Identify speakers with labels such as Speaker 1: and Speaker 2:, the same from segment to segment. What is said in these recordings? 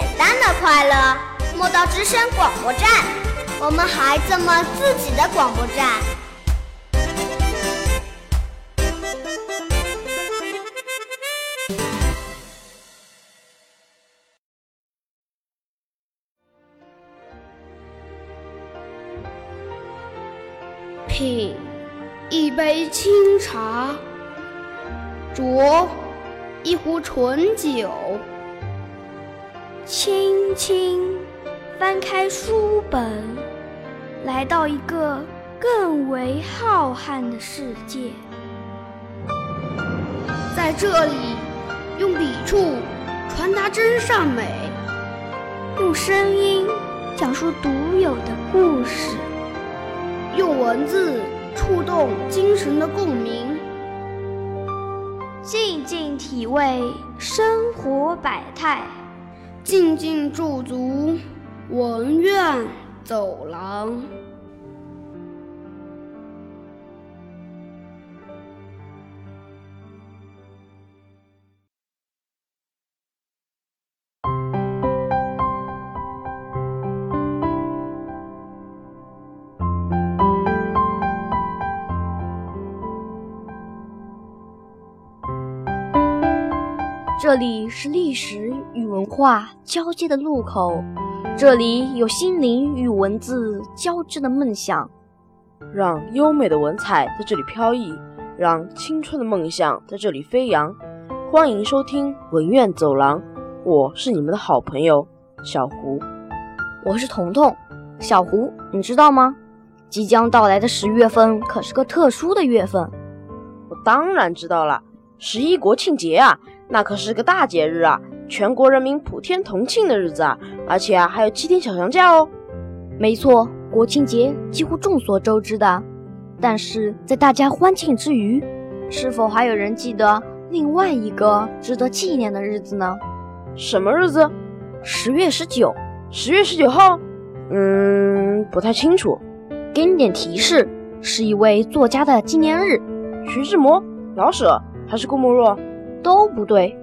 Speaker 1: 简单的快乐。莫道之声广播站，我们孩子们自己的广播站。
Speaker 2: 品一杯清茶，酌一壶醇酒，轻轻翻开书本，来到一个更为浩瀚的世界。在这里，用笔触传达真善美，用声音讲述独有的故事。用文字触动精神的共鸣，静静体味生活百态，静静驻足文苑走廊。
Speaker 3: 这里是历史与文化交接的路口，这里有心灵与文字交织的梦想，
Speaker 4: 让优美的文采在这里飘逸，让青春的梦想在这里飞扬。欢迎收听文苑走廊，我是你们的好朋友小胡，
Speaker 3: 我是彤彤。小胡，你知道吗？即将到来的十月份可是个特殊的月份。
Speaker 4: 我当然知道了，十一国庆节啊。那可是个大节日啊，全国人民普天同庆的日子啊，而且啊还有七天小长假哦。
Speaker 3: 没错，国庆节几乎众所周知的。但是在大家欢庆之余，是否还有人记得另外一个值得纪念的日子呢？
Speaker 4: 什么日子？
Speaker 3: 十月十九。
Speaker 4: 十月十九号？嗯，不太清楚。
Speaker 3: 给你点提示，是一位作家的纪念日。
Speaker 4: 徐志摩、老舍还是顾沫若？
Speaker 3: 都不对，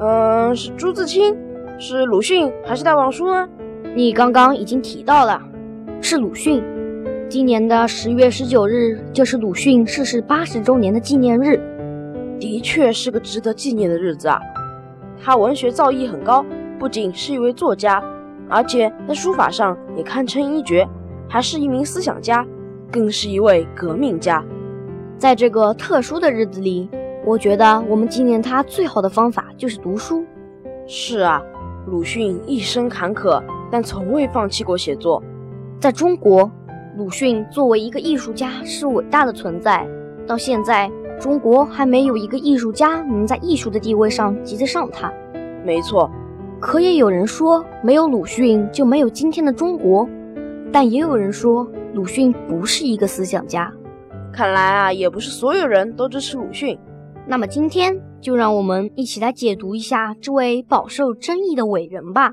Speaker 4: 嗯，是朱自清，是鲁迅，还是戴望舒呢？
Speaker 3: 你刚刚已经提到了，是鲁迅。今年的十月十九日就是鲁迅逝世八十周年的纪念日，
Speaker 4: 的确是个值得纪念的日子啊。他文学造诣很高，不仅是一位作家，而且在书法上也堪称一绝，还是一名思想家，更是一位革命家。
Speaker 3: 在这个特殊的日子里。我觉得我们纪念他最好的方法就是读书。
Speaker 4: 是啊，鲁迅一生坎坷，但从未放弃过写作。
Speaker 3: 在中国，鲁迅作为一个艺术家是伟大的存在。到现在，中国还没有一个艺术家能在艺术的地位上及得上他。
Speaker 4: 没错，
Speaker 3: 可也有人说，没有鲁迅就没有今天的中国。但也有人说，鲁迅不是一个思想家。
Speaker 4: 看来啊，也不是所有人都支持鲁迅。
Speaker 3: 那么今天就让我们一起来解读一下这位饱受争议的伟人吧。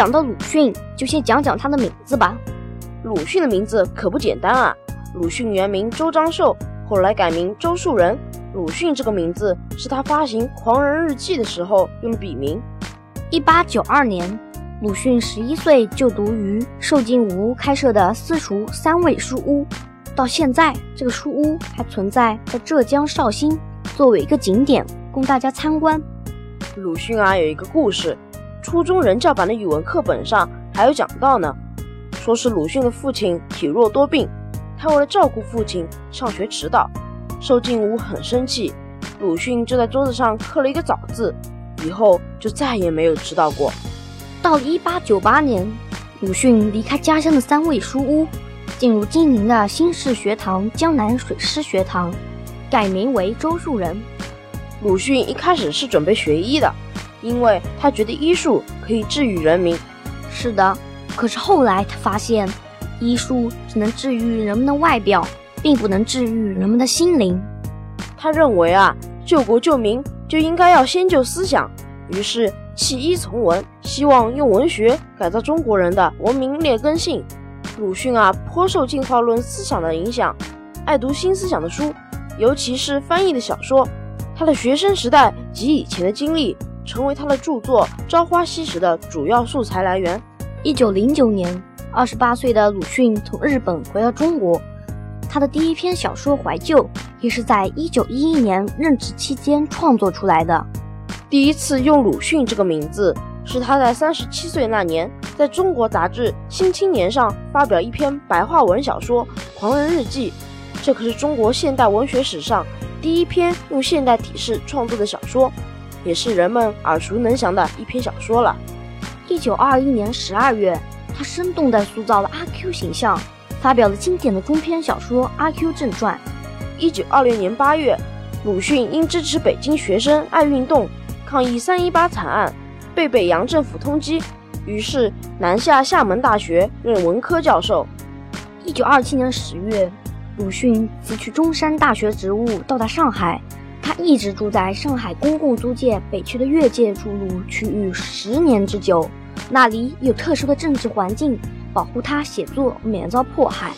Speaker 3: 讲到鲁迅，就先讲讲他的名字吧。
Speaker 4: 鲁迅的名字可不简单啊！鲁迅原名周章寿，后来改名周树人。鲁迅这个名字是他发行《狂人日记》的时候用的笔名。
Speaker 3: 一八九二年，鲁迅十一岁就读于寿静吾开设的私塾三味书屋，到现在这个书屋还存在在浙江绍兴，作为一个景点供大家参观。
Speaker 4: 鲁迅啊，有一个故事。初中人教版的语文课本上还有讲到呢，说是鲁迅的父亲体弱多病，他为了照顾父亲上学迟到，寿静吾很生气，鲁迅就在桌子上刻了一个早字，以后就再也没有迟到过。
Speaker 3: 到了一八九八年，鲁迅离开家乡的三味书屋，进入金陵的新式学堂江南水师学堂，改名为周树人。
Speaker 4: 鲁迅一开始是准备学医的，因为他觉得医术可以治愈人民。
Speaker 3: 是的，可是后来他发现，医术只能治愈人们的外表，并不能治愈人们的心灵。
Speaker 4: 他认为啊，救国救民就应该要先救思想，于是弃医从文，希望用文学改造中国人的文明劣根性。鲁迅啊，颇受进化论思想的影响，爱读新思想的书，尤其是翻译的小说。他的学生时代及以前的经历，成为他的著作《朝花夕拾》的主要素材来源。
Speaker 3: 一九零九年，二十八岁的鲁迅从日本回到中国，他的第一篇小说《怀旧》也是在一九一一年任职期间创作出来的。
Speaker 4: 第一次用鲁迅这个名字，是他在三十七岁那年，在中国杂志《新青年》上发表一篇白话文小说《狂人日记》，这可是中国现代文学史上。第一篇用现代体式创作的小说，也是人们耳熟能详的一篇小说了。
Speaker 3: 一九二一年十二月，他生动地塑造了阿 Q 形象，发表了经典的中篇小说《阿 Q 正传》。
Speaker 4: 一九二六年八月，鲁迅因支持北京学生爱运动，抗议三一八惨案，被北洋政府通缉，于是南下厦门大学任文科教授。
Speaker 3: 一九二七年十月。鲁迅辞去中山大学职务，到达上海。他一直住在上海公共租界北区的越界筑路区域十年之久，那里有特殊的政治环境，保护他写作免遭迫害。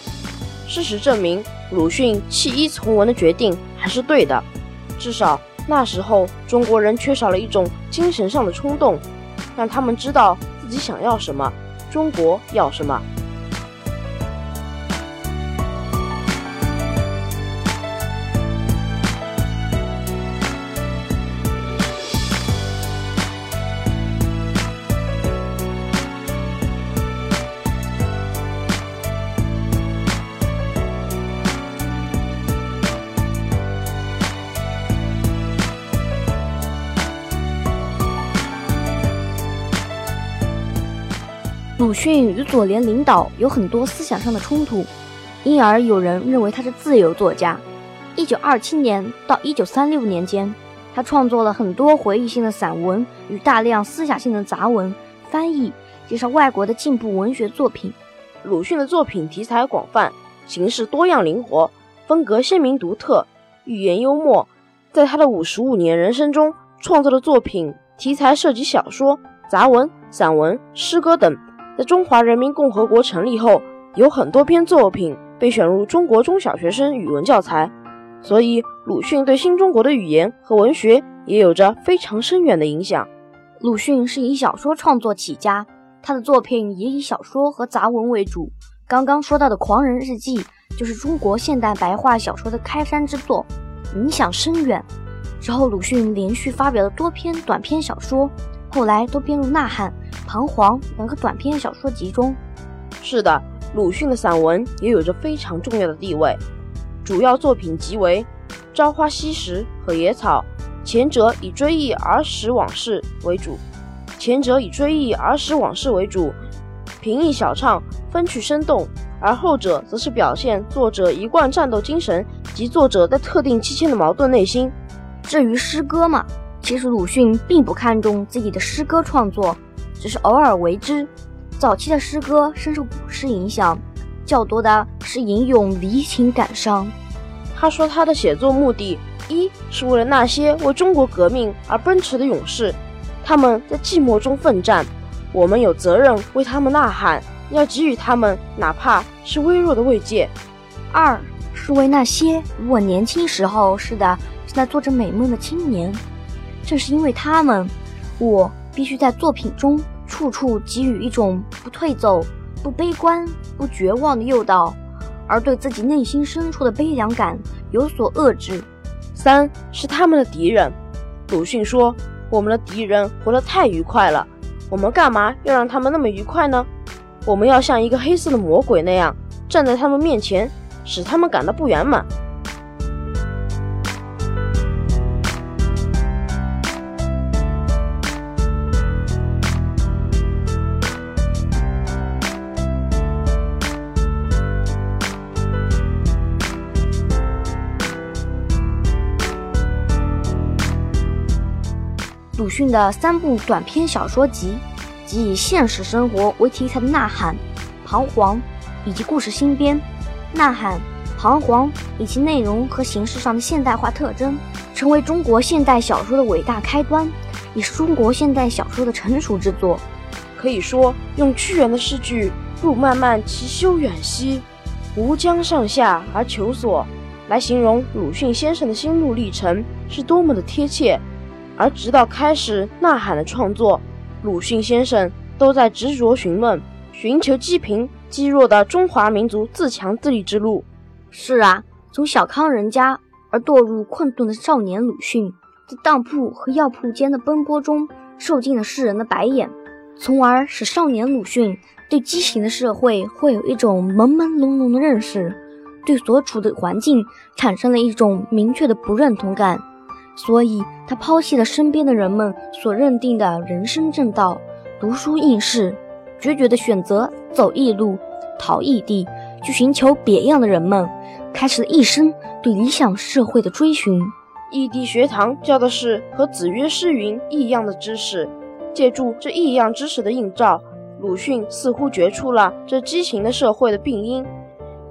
Speaker 4: 事实证明，鲁迅弃医从文的决定还是对的。至少那时候，中国人缺少了一种精神上的冲动，让他们知道自己想要什么，中国要什么。
Speaker 3: 鲁迅与左联领导有很多思想上的冲突，因而有人认为他是自由作家。一九二七年到一九三六年间，他创作了很多回忆性的散文与大量思想性的杂文，翻译介绍外国的进步文学作品。
Speaker 4: 鲁迅的作品题材广泛，形式多样灵活，风格鲜明独特，寓言幽默。在他的五十五年人生中，创作的作品题材涉及小说、杂文、散文、诗歌等。在中华人民共和国成立后，有很多篇作品被选入中国中小学生语文教材，所以鲁迅对新中国的语言和文学也有着非常深远的影响。
Speaker 3: 鲁迅是以小说创作起家，他的作品也以小说和杂文为主。刚刚说到的《狂人日记》就是中国现代白话小说的开山之作，影响深远。之后，鲁迅连续发表了多篇短篇小说，后来都编入《呐喊》。《彷徨》两个短篇小说集中，
Speaker 4: 是的，鲁迅的散文也有着非常重要的地位。主要作品集为《朝花夕拾》和《野草》，前者以追忆儿时往事为主，前者以追忆儿时往事为主，平易小畅，风趣生动；而后者则是表现作者一贯战斗精神及作者在特定期间的矛盾内心。
Speaker 3: 至于诗歌嘛，其实鲁迅并不看重自己的诗歌创作。只是偶尔为之。早期的诗歌深受古诗影响，较多的是吟咏离情感伤。
Speaker 4: 他说，他的写作目的，一是为了那些为中国革命而奔驰的勇士，他们在寂寞中奋战，我们有责任为他们呐喊，要给予他们哪怕是微弱的慰藉。
Speaker 3: 二是为那些如我年轻时候似的正在做着美梦的青年，正是因为他们，我必须在作品中。处处给予一种不退走、不悲观、不绝望的诱导，而对自己内心深处的悲凉感有所遏制。
Speaker 4: 三是他们的敌人。鲁迅说：“我们的敌人活得太愉快了，我们干嘛要让他们那么愉快呢？我们要像一个黑色的魔鬼那样站在他们面前，使他们感到不圆满。”
Speaker 3: 鲁迅的三部短篇小说集，即以现实生活为题材的《呐喊》《彷徨》以及《故事新编》。《呐喊》《彷徨》以及内容和形式上的现代化特征，成为中国现代小说的伟大开端，也是中国现代小说的成熟之作。
Speaker 4: 可以说，用屈原的诗句“路漫漫其修远兮，吾将上下而求索”来形容鲁迅先生的心路历程，是多么的贴切。而直到开始《呐喊》的创作，鲁迅先生都在执着寻梦，寻求积贫积弱的中华民族自强自立之路。
Speaker 3: 是啊，从小康人家而堕入困顿的少年鲁迅，在当铺和药铺间的奔波中，受尽了世人的白眼。从而使少年鲁迅对畸形的社会会有一种朦朦胧胧的认识，对所处的环境产生了一种明确的不认同感，所以他抛弃了身边的人们所认定的人生正道，读书应试，决绝地选择走异路，逃异地，去寻求别样的人们，开始了一生对理想社会的追寻。
Speaker 4: 异地学堂教的是和子曰诗云异样的知识。借助这异样知识的映照，鲁迅似乎觉出了这畸形的社会的病因。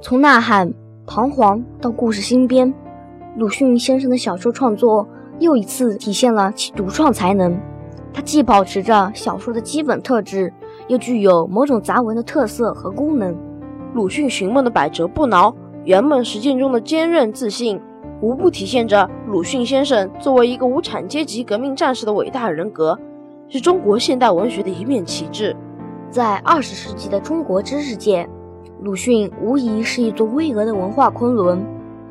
Speaker 3: 从《呐喊》《彷徨》到《故事新编》，鲁迅先生的小说创作又一次体现了其独创才能。他既保持着小说的基本特质，又具有某种杂文的特色和功能。
Speaker 4: 鲁迅寻梦的百折不挠，圆梦实践中的坚韧自信，无不体现着鲁迅先生作为一个无产阶级革命战士的伟大人格。是中国现代文学的一面旗帜。
Speaker 3: 在二十世纪的中国知识界，鲁迅无疑是一座巍峨的文化昆仑。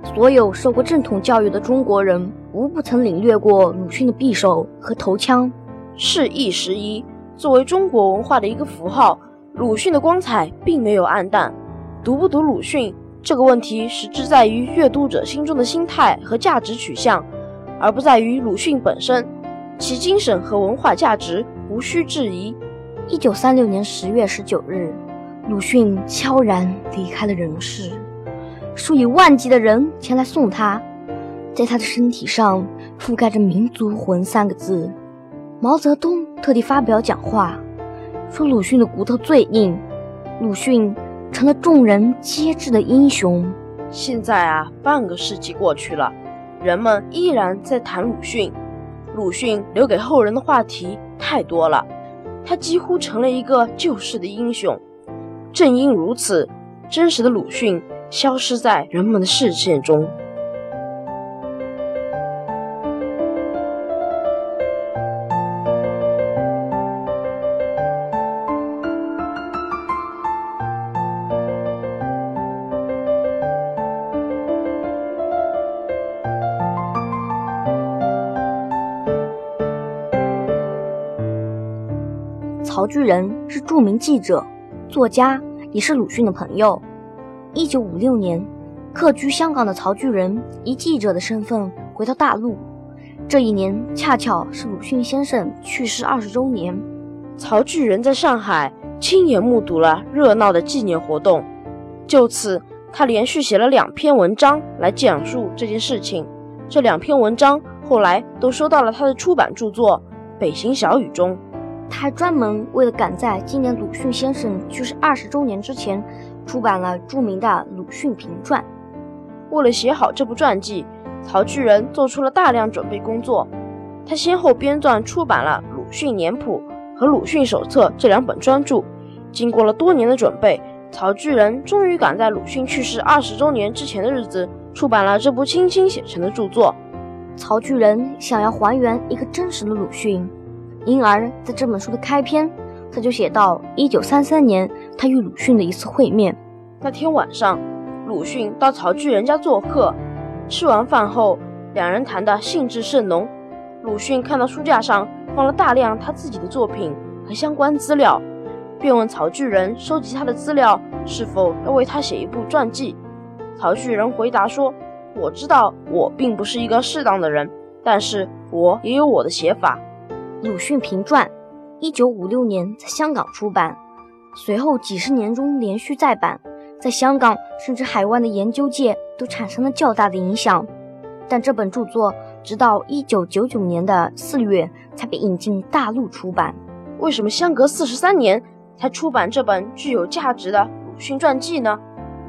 Speaker 3: 所有受过正统教育的中国人，无不曾领略过鲁迅的匕首和头枪。
Speaker 4: 是一时一，作为中国文化的一个符号，鲁迅的光彩并没有暗淡。读不读鲁迅这个问题，实质在于阅读者心中的心态和价值取向，而不在于鲁迅本身。其精神和文化价值无需质疑。
Speaker 3: 一九三六年十月十九日，鲁迅悄然离开了人世，数以万计的人前来送他，在他的身体上覆盖着“民族魂”三个字。毛泽东特地发表讲话，说鲁迅的骨头最硬，鲁迅成了众人皆知的英雄。
Speaker 4: 现在啊，半个世纪过去了，人们依然在谈鲁迅。鲁迅留给后人的话题太多了，他几乎成了一个救世的英雄。正因如此，真实的鲁迅消失在人们的视线中。
Speaker 3: 曹巨仁是著名记者、作家，也是鲁迅的朋友。一九五六年，客居香港的曹巨仁以记者的身份回到大陆。这一年恰巧是鲁迅先生去世二十周年。
Speaker 4: 曹巨仁在上海亲眼目睹了热闹的纪念活动，就此他连续写了两篇文章来讲述这件事情。这两篇文章后来都收到了他的出版著作《北行小语》中。
Speaker 3: 他还专门为了赶在今年鲁迅先生去世二十周年之前，出版了著名的《鲁迅评传》。
Speaker 4: 为了写好这部传记，曹巨仁做出了大量准备工作。他先后编撰出版了《鲁迅年谱》和《鲁迅手册》这两本专著。经过了多年的准备，曹巨仁终于赶在鲁迅去世二十周年之前的日子，出版了这部倾心写成的著作。
Speaker 3: 曹巨仁想要还原一个真实的鲁迅。因而，在这本书的开篇，他就写到一九三三年他与鲁迅的一次会面。
Speaker 4: 那天晚上，鲁迅到曹巨人家做客，吃完饭后，两人谈得兴致甚浓。鲁迅看到书架上放了大量他自己的作品和相关资料，便问曹巨人收集他的资料是否要为他写一部传记。曹巨人回答说：“我知道我并不是一个适当的人，但是我也有我的写法。”
Speaker 3: 《鲁迅评传》，一九五六年在香港出版，随后几十年中连续再版，在香港甚至海外的研究界都产生了较大的影响。但这本著作直到一九九九年的四月才被引进大陆出版。
Speaker 4: 为什么相隔四十三年才出版这本具有价值的鲁迅传记呢？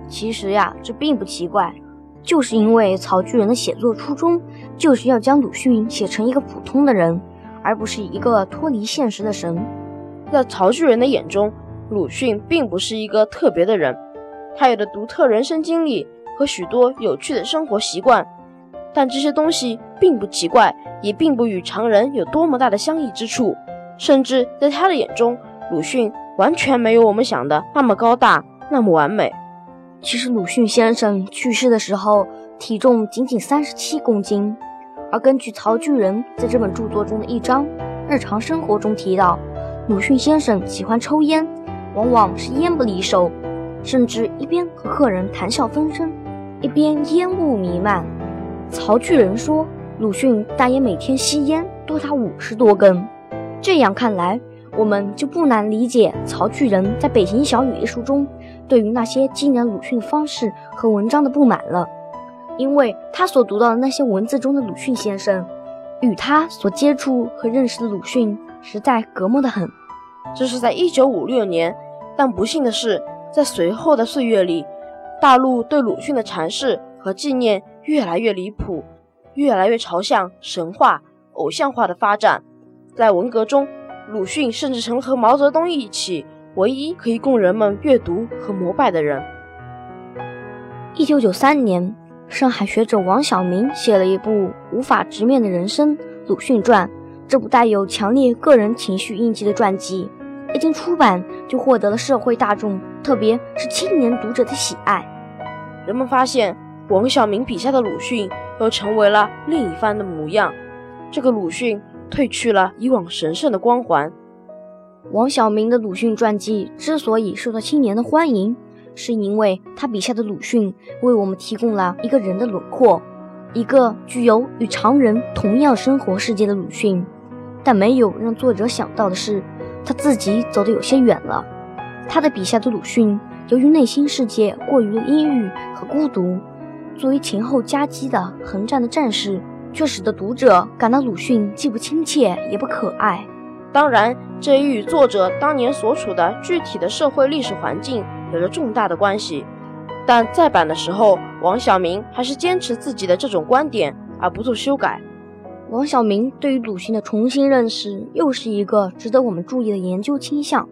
Speaker 3: 其实呀，这并不奇怪，就是因为曹巨人的写作初衷就是要将鲁迅写成一个普通的人，而不是一个脱离现实的神。
Speaker 4: 在曹巨人的眼中，鲁迅并不是一个特别的人，他有着独特人生经历和许多有趣的生活习惯。但这些东西并不奇怪，也并不与常人有多么大的相异之处，甚至在他的眼中，鲁迅完全没有我们想的那么高大，那么完美。
Speaker 3: 其实，鲁迅先生去世的时候体重仅仅三十七公斤，而根据曹巨人在这本著作中的一章《日常生活》中提到，鲁迅先生喜欢抽烟，往往是烟不离手，甚至一边和客人谈笑风生，一边烟雾弥漫。曹巨人说，鲁迅大约每天吸烟多达五十多根。这样看来，我们就不难理解曹巨人在《北京小语》一书中对于那些纪念鲁迅的方式和文章的不满了，因为他所读到的那些文字中的鲁迅先生，与他所接触和认识的鲁迅实在隔膜的很。
Speaker 4: 这是在一九五六年，但不幸的是，在随后的岁月里，大陆对鲁迅的阐释和纪念。越来越离谱，越来越朝向神话、偶像化的发展。在文革中，鲁迅甚至成了和毛泽东一起唯一可以供人们阅读和膜拜的人。
Speaker 3: 一九九三年，上海学者王晓明写了一部《无法直面的人生：鲁迅传》。这部带有强烈个人情绪印记的传记，一经出版就获得了社会大众，特别是青年读者的喜爱。
Speaker 4: 人们发现。王小明笔下的鲁迅又成为了另一番的模样。这个鲁迅褪去了以往神圣的光环。
Speaker 3: 王小明的鲁迅传记之所以受到青年的欢迎，是因为他笔下的鲁迅为我们提供了一个人的轮廓，一个具有与常人同样生活世界的鲁迅。但没有让作者想到的是，他自己走得有些远了。他的笔下的鲁迅，由于内心世界过于的阴郁和孤独。作为前后夹击的横战的战士，却使得读者感到鲁迅既不亲切也不可爱。
Speaker 4: 当然，这也与作者当年所处的具体的社会历史环境有着重大的关系。但再版的时候，王小明还是坚持自己的这种观点，而不做修改。
Speaker 3: 王小明对于鲁迅的重新认识，又是一个值得我们注意的研究倾向。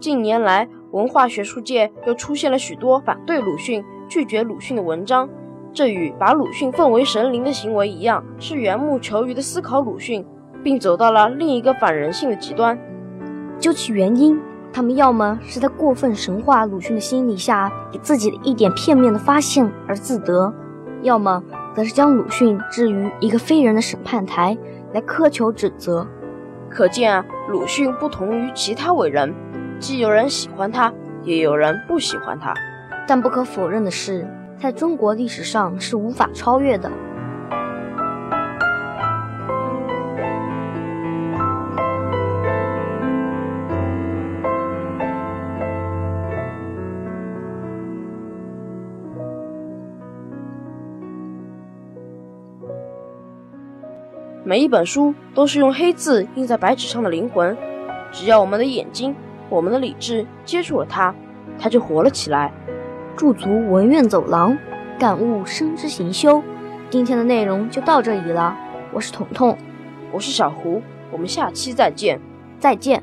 Speaker 4: 近年来，文化学术界又出现了许多反对鲁迅、拒绝鲁迅的文章。这与把鲁迅奉为神灵的行为一样，是缘木求鱼的思考鲁迅，并走到了另一个反人性的极端。
Speaker 3: 究其原因，他们要么是在过分神化鲁迅的心理下，给自己的一点片面的发现而自得；要么则是将鲁迅置于一个非人的审判台来苛求指责。
Speaker 4: 可见啊，鲁迅不同于其他伟人，既有人喜欢他，也有人不喜欢他。
Speaker 3: 但不可否认的是。在中国历史上是无法超越的。
Speaker 4: 每一本书都是用黑字印在白纸上的灵魂，只要我们的眼睛、我们的理智接触了它，它就活了起来。
Speaker 3: 驻足文苑走廊，感悟生之行修。今天的内容就到这里了。我是彤彤，
Speaker 4: 我是小胡，我们下期再见，
Speaker 3: 再见。